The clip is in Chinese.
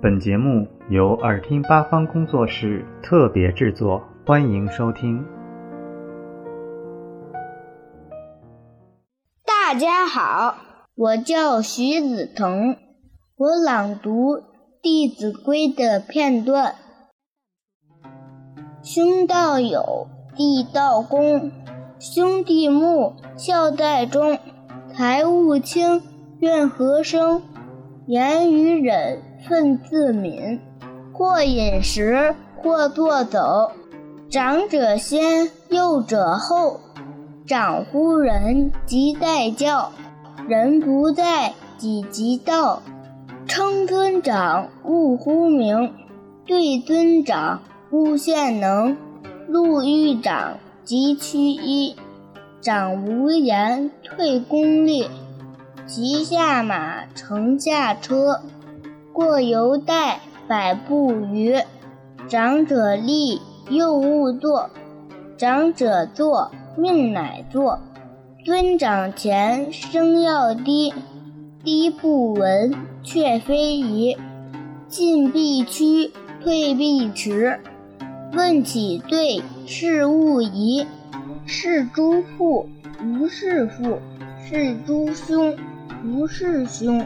本节目由耳听八方工作室特别制作，欢迎收听。大家好，我叫徐子腾，我朗读《弟子规》的片段：兄道友，弟道恭，兄弟睦，孝在中。财物轻，怨和生；言语忍，忿自泯。或饮食，或坐走，长者先，幼者后。长呼人，即待叫；人不在，己即到。称尊长，勿呼名；对尊长，勿献能。路遇长，即趋揖。长无言，退恭立。骑下马，乘下车。过犹待，百步余。长者立，幼勿坐。长者坐，命乃坐。尊长前，声要低。低不闻，却非宜。进必趋，退必迟。问起对，事勿疑。是诸父，无是父；是诸兄，无是兄。